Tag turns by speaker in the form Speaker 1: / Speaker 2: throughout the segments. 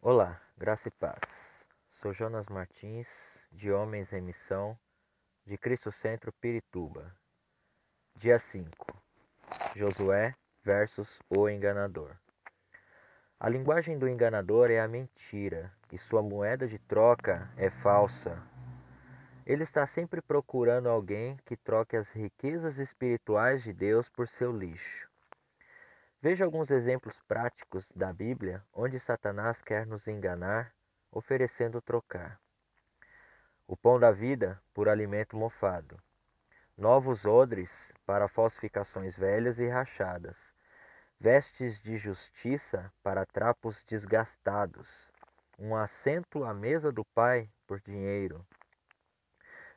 Speaker 1: Olá, graça e paz. Sou Jonas Martins, de Homens em Missão, de Cristo Centro Pirituba. Dia 5. Josué versus o enganador. A linguagem do enganador é a mentira, e sua moeda de troca é falsa. Ele está sempre procurando alguém que troque as riquezas espirituais de Deus por seu lixo. Veja alguns exemplos práticos da Bíblia onde Satanás quer nos enganar, oferecendo trocar. O pão da vida por alimento mofado. Novos odres para falsificações velhas e rachadas. Vestes de justiça para trapos desgastados. Um assento à mesa do Pai por dinheiro.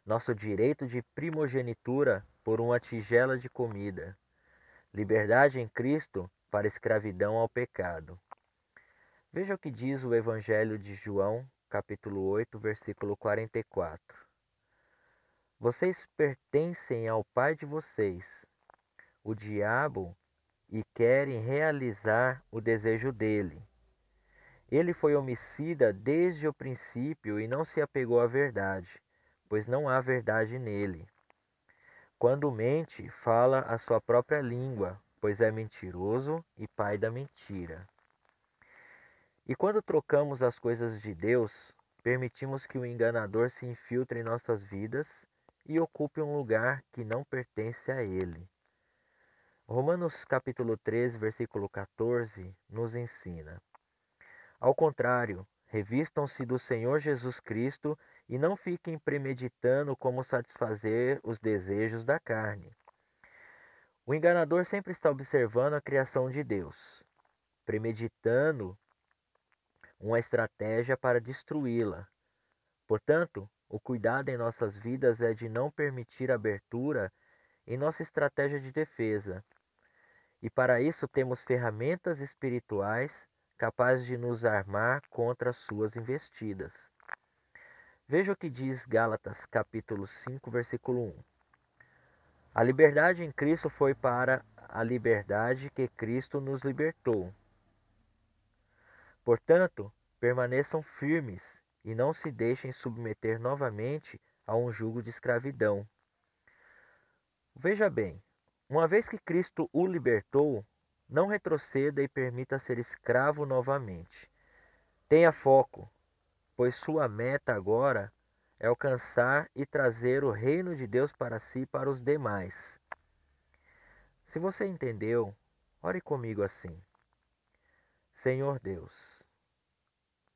Speaker 1: Nosso direito de primogenitura por uma tigela de comida liberdade em Cristo para escravidão ao pecado. Veja o que diz o Evangelho de João, capítulo 8, versículo 44. Vocês pertencem ao pai de vocês, o diabo, e querem realizar o desejo dele. Ele foi homicida desde o princípio e não se apegou à verdade, pois não há verdade nele. Quando mente, fala a sua própria língua, pois é mentiroso e pai da mentira. E quando trocamos as coisas de Deus, permitimos que o enganador se infiltre em nossas vidas e ocupe um lugar que não pertence a ele. Romanos capítulo 13, versículo 14 nos ensina: Ao contrário, revistam-se do Senhor Jesus Cristo e não fiquem premeditando como satisfazer os desejos da carne. O enganador sempre está observando a criação de Deus, premeditando uma estratégia para destruí-la. Portanto, o cuidado em nossas vidas é de não permitir abertura em nossa estratégia de defesa. E para isso temos ferramentas espirituais capazes de nos armar contra suas investidas. Veja o que diz Gálatas capítulo 5, versículo 1. A liberdade em Cristo foi para a liberdade que Cristo nos libertou. Portanto, permaneçam firmes e não se deixem submeter novamente a um jugo de escravidão. Veja bem, uma vez que Cristo o libertou, não retroceda e permita ser escravo novamente. Tenha foco, pois sua meta agora é alcançar e trazer o reino de Deus para si e para os demais. Se você entendeu, ore comigo assim: Senhor Deus,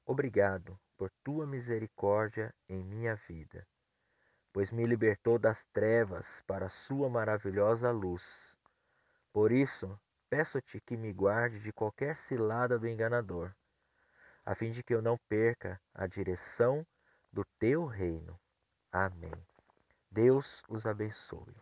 Speaker 1: obrigado por tua misericórdia em minha vida, pois me libertou das trevas para a sua maravilhosa luz. Por isso, peço-te que me guarde de qualquer cilada do enganador a fim de que eu não perca a direção do teu reino. Amém. Deus os abençoe.